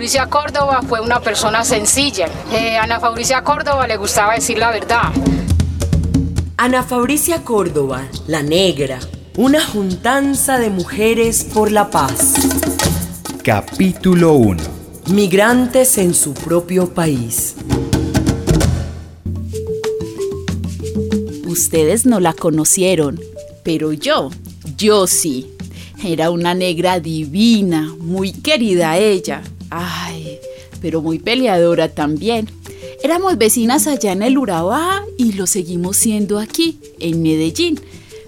Fabricia Córdoba fue una persona sencilla. Eh, Ana Fabricia Córdoba le gustaba decir la verdad. Ana Fabricia Córdoba, la negra, una juntanza de mujeres por la paz. Capítulo 1. Migrantes en su propio país. Ustedes no la conocieron, pero yo, yo sí. Era una negra divina, muy querida ella. Ay, pero muy peleadora también. Éramos vecinas allá en el Urabá y lo seguimos siendo aquí, en Medellín.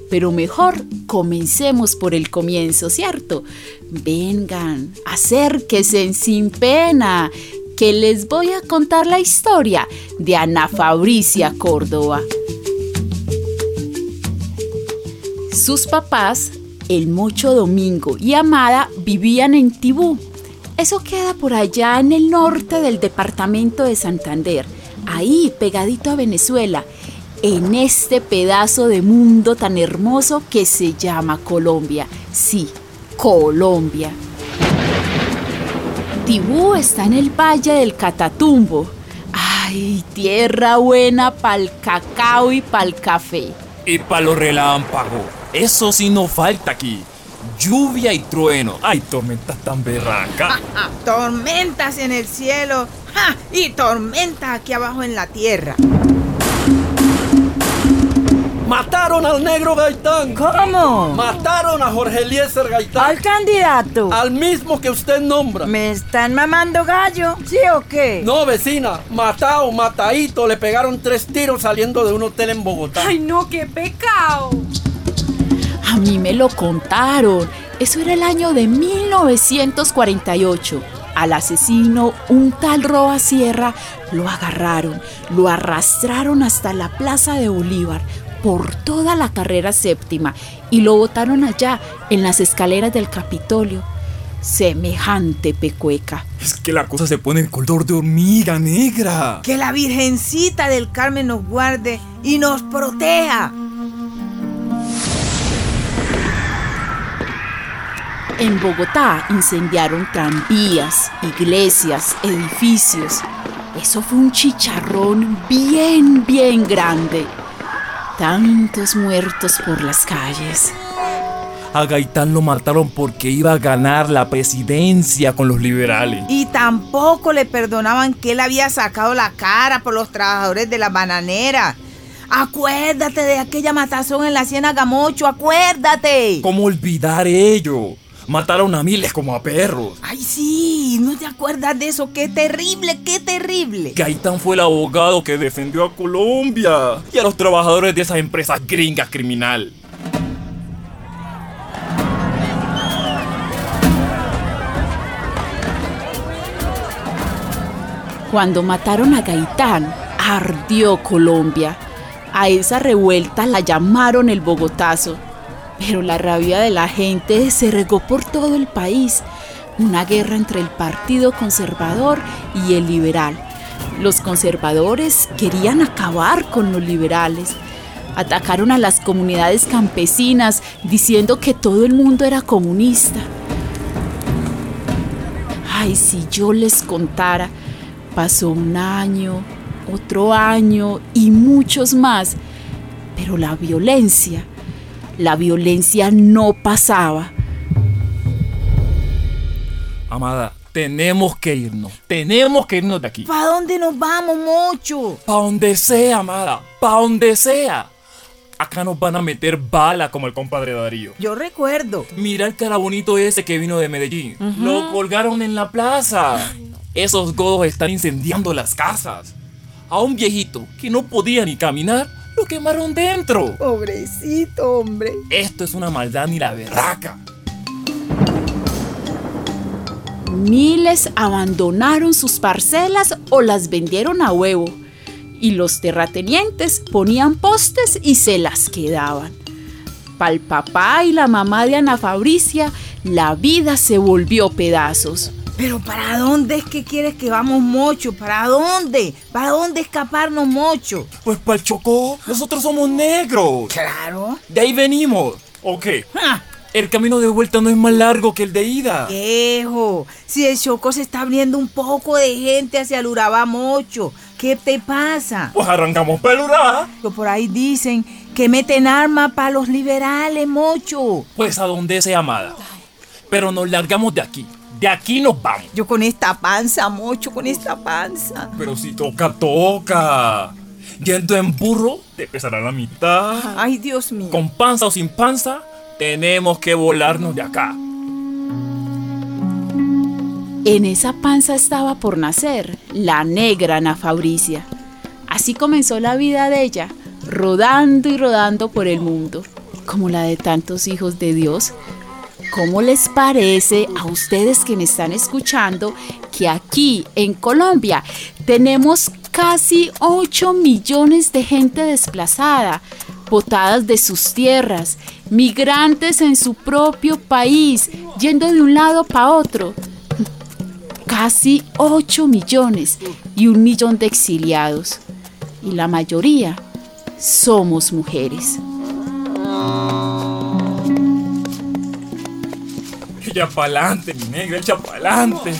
Pero mejor comencemos por el comienzo, ¿cierto? Vengan, acérquense sin pena, que les voy a contar la historia de Ana Fabricia Córdoba. Sus papás, el Mocho Domingo y Amada, vivían en Tibú, eso queda por allá en el norte del departamento de Santander, ahí pegadito a Venezuela, en este pedazo de mundo tan hermoso que se llama Colombia. Sí, Colombia. Tibú está en el valle del Catatumbo. Ay, tierra buena pa'l cacao y pa'l café. Y para los relámpagos. Eso sí no falta aquí lluvia y trueno. ¡Ay, tormentas tan berracas! tormentas en el cielo y tormentas aquí abajo en la tierra. Mataron al negro Gaitán. ¿Cómo? Mataron a Jorge Eliezer Gaitán. Al candidato. Al mismo que usted nombra. ¿Me están mamando gallo? ¿Sí o qué? No, vecina. Matado, matadito. Le pegaron tres tiros saliendo de un hotel en Bogotá. Ay, no, qué pecado. A mí me lo contaron. Eso era el año de 1948. Al asesino, un tal Roa Sierra, lo agarraron, lo arrastraron hasta la plaza de Bolívar por toda la carrera séptima y lo botaron allá, en las escaleras del Capitolio. Semejante pecueca. Es que la cosa se pone en color de hormiga negra. Que la Virgencita del Carmen nos guarde y nos proteja. En Bogotá incendiaron tranvías, iglesias, edificios. Eso fue un chicharrón bien, bien grande. Tantos muertos por las calles. A Gaitán lo mataron porque iba a ganar la presidencia con los liberales. Y tampoco le perdonaban que él había sacado la cara por los trabajadores de la bananera. Acuérdate de aquella matazón en la Ciénaga Mocho, acuérdate. ¿Cómo olvidar ello? Mataron a miles como a perros. Ay, sí, ¿no te acuerdas de eso? ¡Qué terrible, qué terrible! Gaitán fue el abogado que defendió a Colombia y a los trabajadores de esas empresas gringas criminal. Cuando mataron a Gaitán, ardió Colombia. A esa revuelta la llamaron el Bogotazo pero la rabia de la gente se regó por todo el país. Una guerra entre el Partido Conservador y el Liberal. Los conservadores querían acabar con los liberales. Atacaron a las comunidades campesinas diciendo que todo el mundo era comunista. Ay, si yo les contara, pasó un año, otro año y muchos más, pero la violencia la violencia no pasaba. Amada, tenemos que irnos. Tenemos que irnos de aquí. ¿Para dónde nos vamos, Mocho? Para donde sea, amada. Para donde sea. Acá nos van a meter bala como el compadre Darío. Yo recuerdo. Mira el cara bonito ese que vino de Medellín. Lo colgaron en la plaza. Esos godos están incendiando las casas. A un viejito que no podía ni caminar lo quemaron dentro. Pobrecito, hombre. Esto es una maldad ni la berraca. Miles abandonaron sus parcelas o las vendieron a huevo. Y los terratenientes ponían postes y se las quedaban. Para el papá y la mamá de Ana Fabricia, la vida se volvió pedazos. Pero ¿para dónde es que quieres que vamos, Mocho? ¿Para dónde? ¿Para dónde escaparnos, Mocho? Pues para el Chocó. Nosotros somos negros. Claro. De ahí venimos. ¿O qué? Ah, El camino de vuelta no es más largo que el de ida. Viejo, si el Choco se está abriendo un poco de gente hacia el Urabá Mocho, ¿qué te pasa? Pues arrancamos pelura. Que Por ahí dicen que meten armas para los liberales, Mocho. Pues a donde sea, amada. Pero nos largamos de aquí. De aquí nos vamos. Yo con esta panza, Mocho, con esta panza. Pero si toca, toca. Yendo en burro, te pesará la mitad. Ay, Dios mío. Con panza o sin panza, tenemos que volarnos de acá. En esa panza estaba por nacer la negra Ana Fabricia. Así comenzó la vida de ella, rodando y rodando por el mundo, como la de tantos hijos de Dios. ¿Cómo les parece a ustedes que me están escuchando que aquí en Colombia tenemos casi 8 millones de gente desplazada, botadas de sus tierras, migrantes en su propio país, yendo de un lado para otro? Casi 8 millones y un millón de exiliados. Y la mayoría somos mujeres. Ya pa'lante, mi negra, echa pa'lante.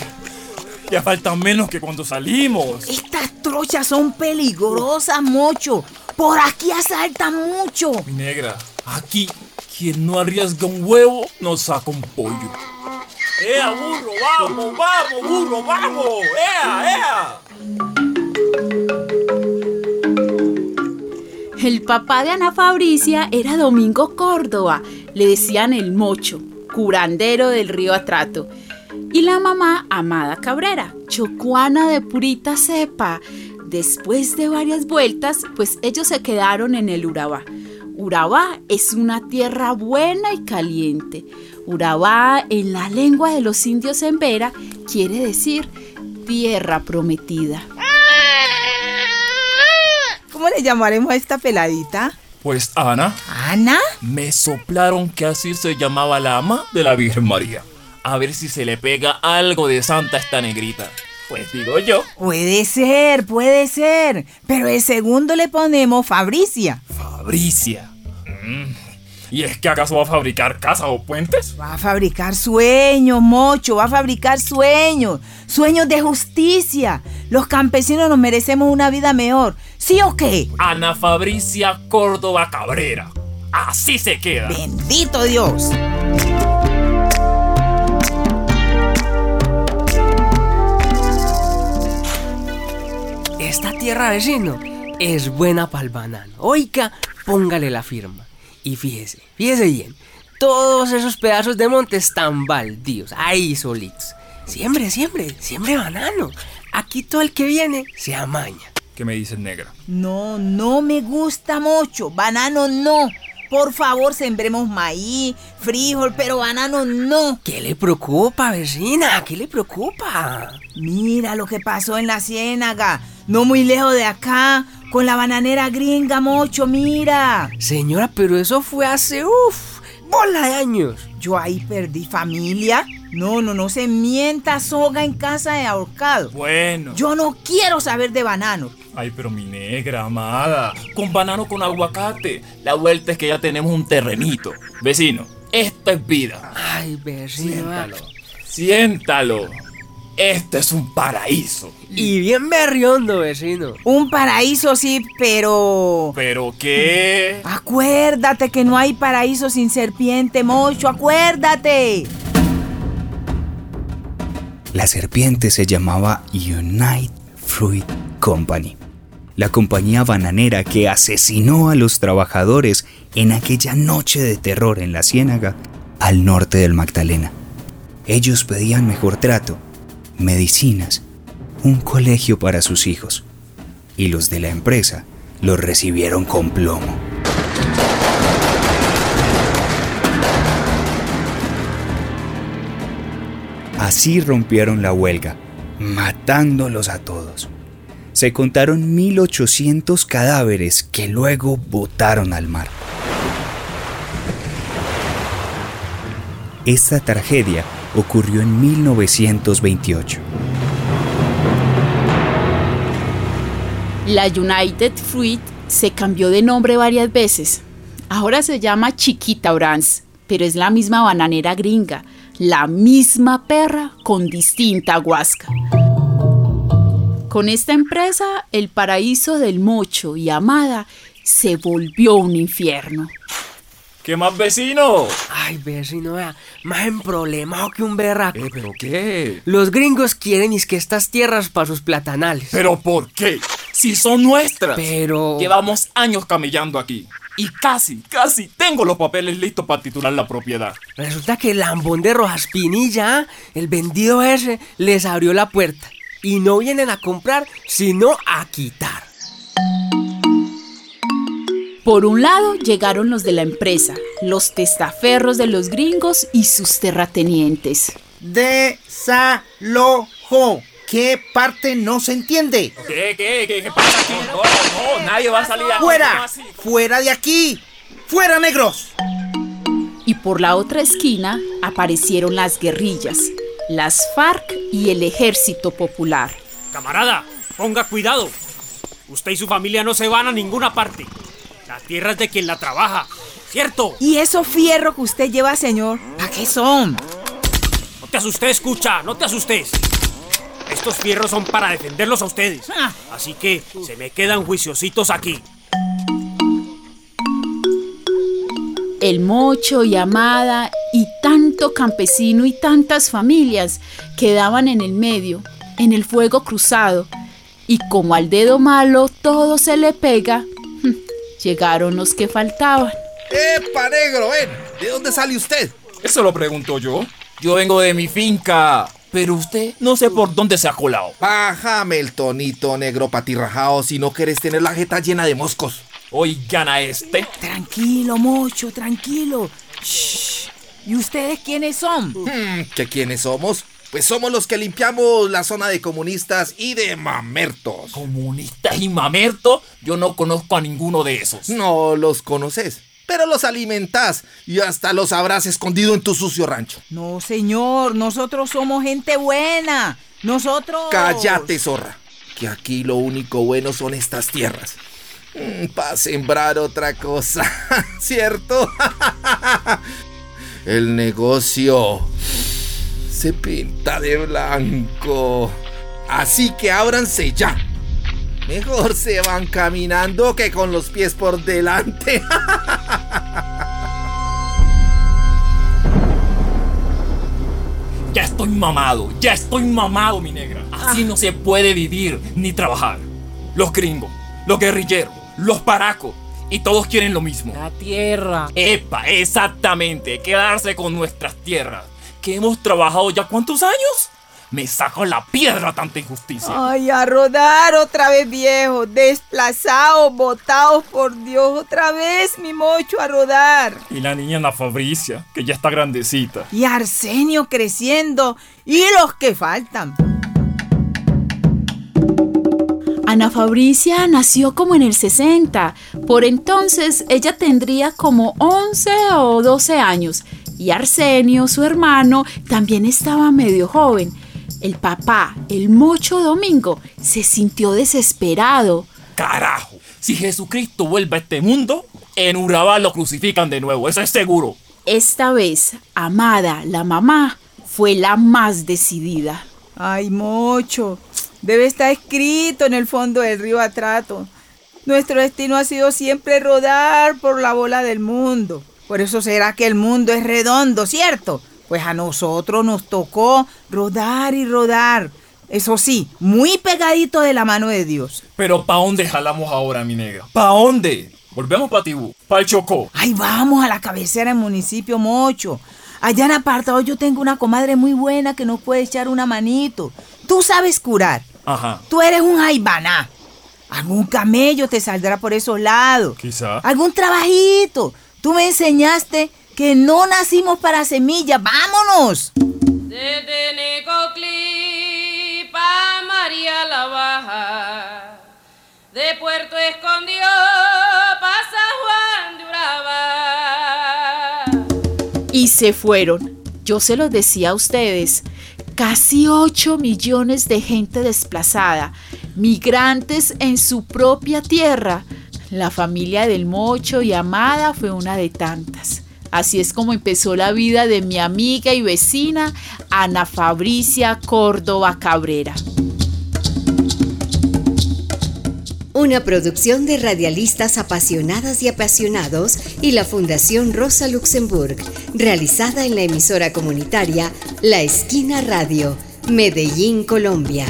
Ya falta menos que cuando salimos. Estas trochas son peligrosas, Mocho. Por aquí asaltan mucho. Mi negra, aquí quien no arriesga un huevo no saca un pollo. ¡Ea, burro! ¡Vamos, vamos, burro, vamos! ¡Ea, ea! El papá de Ana Fabricia era Domingo Córdoba, le decían el mocho, curandero del río Atrato. Y la mamá, Amada Cabrera, chocuana de purita cepa. Después de varias vueltas, pues ellos se quedaron en el Urabá. Urabá es una tierra buena y caliente. Urabá, en la lengua de los indios en Vera, quiere decir tierra prometida. ¿Cómo le llamaremos a esta peladita? Pues Ana, ¿Ana? me soplaron que así se llamaba la ama de la Virgen María. A ver si se le pega algo de santa a esta negrita. Pues digo yo. Puede ser, puede ser. Pero el segundo le ponemos Fabricia. Fabricia. Mm. ¿Y es que acaso va a fabricar casas o puentes? Va a fabricar sueños, Mocho, va a fabricar sueños. Sueños de justicia. Los campesinos nos merecemos una vida mejor. ¿Sí o qué? Ana Fabricia Córdoba Cabrera. Así se queda. Bendito Dios. Esta tierra vecino es buena para el banano. Oiga, póngale la firma. Y fíjese, fíjese bien. Todos esos pedazos de monte están baldíos, ahí solitos. Siempre, siempre, siempre banano. Aquí todo el que viene se amaña. ¿Qué me dices, negra? No, no me gusta mucho. Banano no. Por favor, sembremos maíz, frijol, pero banano no. ¿Qué le preocupa, vecina? ¿Qué le preocupa? Mira lo que pasó en la ciénaga. No muy lejos de acá. Con la bananera gringa, Mocho, mira. Señora, pero eso fue hace, uff, bola de años. Yo ahí perdí familia. No, no, no se mienta soga en casa de ahorcado. Bueno. Yo no quiero saber de bananos. Ay, pero mi negra, amada. Con banano con aguacate. La vuelta es que ya tenemos un terrenito. Vecino, esto es vida. Ay, vecina. Siéntalo. Siéntalo. Este es un paraíso. Y bien berriondo, vecino. Un paraíso sí, pero... ¿Pero qué? Acuérdate que no hay paraíso sin serpiente, Mocho, acuérdate. La serpiente se llamaba United Fruit Company, la compañía bananera que asesinó a los trabajadores en aquella noche de terror en la ciénaga al norte del Magdalena. Ellos pedían mejor trato, medicinas, un colegio para sus hijos, y los de la empresa los recibieron con plomo. Así rompieron la huelga, matándolos a todos. Se contaron 1800 cadáveres que luego botaron al mar. Esta tragedia ocurrió en 1928. La United Fruit se cambió de nombre varias veces. Ahora se llama Chiquita Orange, pero es la misma bananera gringa, la misma perra con distinta guasca. Con esta empresa, el paraíso del Mocho y Amada se volvió un infierno. ¿Qué más vecino? Ay, vecino, vea, más en problema que un berraco. Eh, ¿Pero qué? Los gringos quieren es que estas tierras para sus platanales. ¿Pero por qué? Si son nuestras. Pero- Llevamos años camellando aquí. Y casi, casi tengo los papeles listos para titular la propiedad. Resulta que el lambón de Rojas Pinilla, el vendido ese, les abrió la puerta. Y no vienen a comprar, sino a quitar. Por un lado llegaron los de la empresa, los testaferros de los gringos y sus terratenientes. Desalojo. ¿Qué parte no se entiende? ¿Qué, qué, qué, qué pasa aquí? No, no, nadie va a salir aquí. ¡Fuera! ¡Fuera de aquí! ¡Fuera, negros! Y por la otra esquina aparecieron las guerrillas, las FARC y el Ejército Popular. Camarada, ponga cuidado. Usted y su familia no se van a ninguna parte. La tierra es de quien la trabaja, ¿cierto? ¿Y esos fierros que usted lleva, señor? ¿Para qué son? No te asustes, escucha, no te asustes. Estos fierros son para defenderlos a ustedes. Así que se me quedan juiciositos aquí. El Mocho y Amada y tanto campesino y tantas familias quedaban en el medio, en el fuego cruzado. Y como al dedo malo todo se le pega, llegaron los que faltaban. ¡Epa, negro! Ven, ¿de dónde sale usted? Eso lo pregunto yo. Yo vengo de mi finca. Pero usted no sé por dónde se ha colado. Bájame el tonito negro patirrajado si no quieres tener la jeta llena de moscos. Oigan a este. Tranquilo, Mocho, tranquilo. Shh. ¿Y ustedes quiénes son? Hmm, ¿Que quiénes somos? Pues somos los que limpiamos la zona de comunistas y de mamertos. Comunistas y mamerto, yo no conozco a ninguno de esos. No los conoces, pero los alimentas y hasta los habrás escondido en tu sucio rancho. No, señor, nosotros somos gente buena. Nosotros... Cállate, zorra, que aquí lo único bueno son estas tierras. Para sembrar otra cosa, ¿cierto? El negocio se pinta de blanco. Así que ábranse ya. Mejor se van caminando que con los pies por delante. Ya estoy mamado, ya estoy mamado, mi negra. Así no se puede vivir ni trabajar. Los gringos, los guerrilleros, los paracos, y todos quieren lo mismo. La tierra. Epa, exactamente, quedarse con nuestras tierras. Que hemos trabajado ya cuántos años. Me saco la piedra tanta injusticia. Ay, a rodar otra vez, viejo. Desplazados, botados por Dios. Otra vez, mi mocho, a rodar. Y la niña Ana Fabricia, que ya está grandecita. Y Arsenio creciendo. Y los que faltan. Ana Fabricia nació como en el 60. Por entonces ella tendría como 11 o 12 años. Y Arsenio, su hermano, también estaba medio joven. El papá, el mocho Domingo, se sintió desesperado. Carajo, si Jesucristo vuelve a este mundo, en Urabá lo crucifican de nuevo, eso es seguro. Esta vez, Amada, la mamá, fue la más decidida. Ay, mocho, debe estar escrito en el fondo del río Atrato. Nuestro destino ha sido siempre rodar por la bola del mundo. Por eso será que el mundo es redondo, ¿cierto? Pues a nosotros nos tocó rodar y rodar. Eso sí, muy pegadito de la mano de Dios. Pero ¿pa' dónde jalamos ahora, mi negra? ¿Pa' dónde? Volvemos pa' Tibú, pa' el Chocó. Ay, vamos a la cabecera del municipio Mocho. Allá en apartado yo tengo una comadre muy buena que nos puede echar una manito. Tú sabes curar. Ajá. Tú eres un aibaná. Algún camello te saldrá por esos lados. Quizá. Algún trabajito. Tú me enseñaste que no nacimos para semillas. ¡Vámonos! Desde Necoclí pa' María la Baja, de Puerto Escondido pa' San Juan de Urabá. Y se fueron. Yo se los decía a ustedes. Casi 8 millones de gente desplazada, migrantes en su propia tierra. La familia del Mocho y Amada fue una de tantas. Así es como empezó la vida de mi amiga y vecina Ana Fabricia Córdoba Cabrera. Una producción de radialistas apasionadas y apasionados y la Fundación Rosa Luxemburg, realizada en la emisora comunitaria La Esquina Radio, Medellín, Colombia.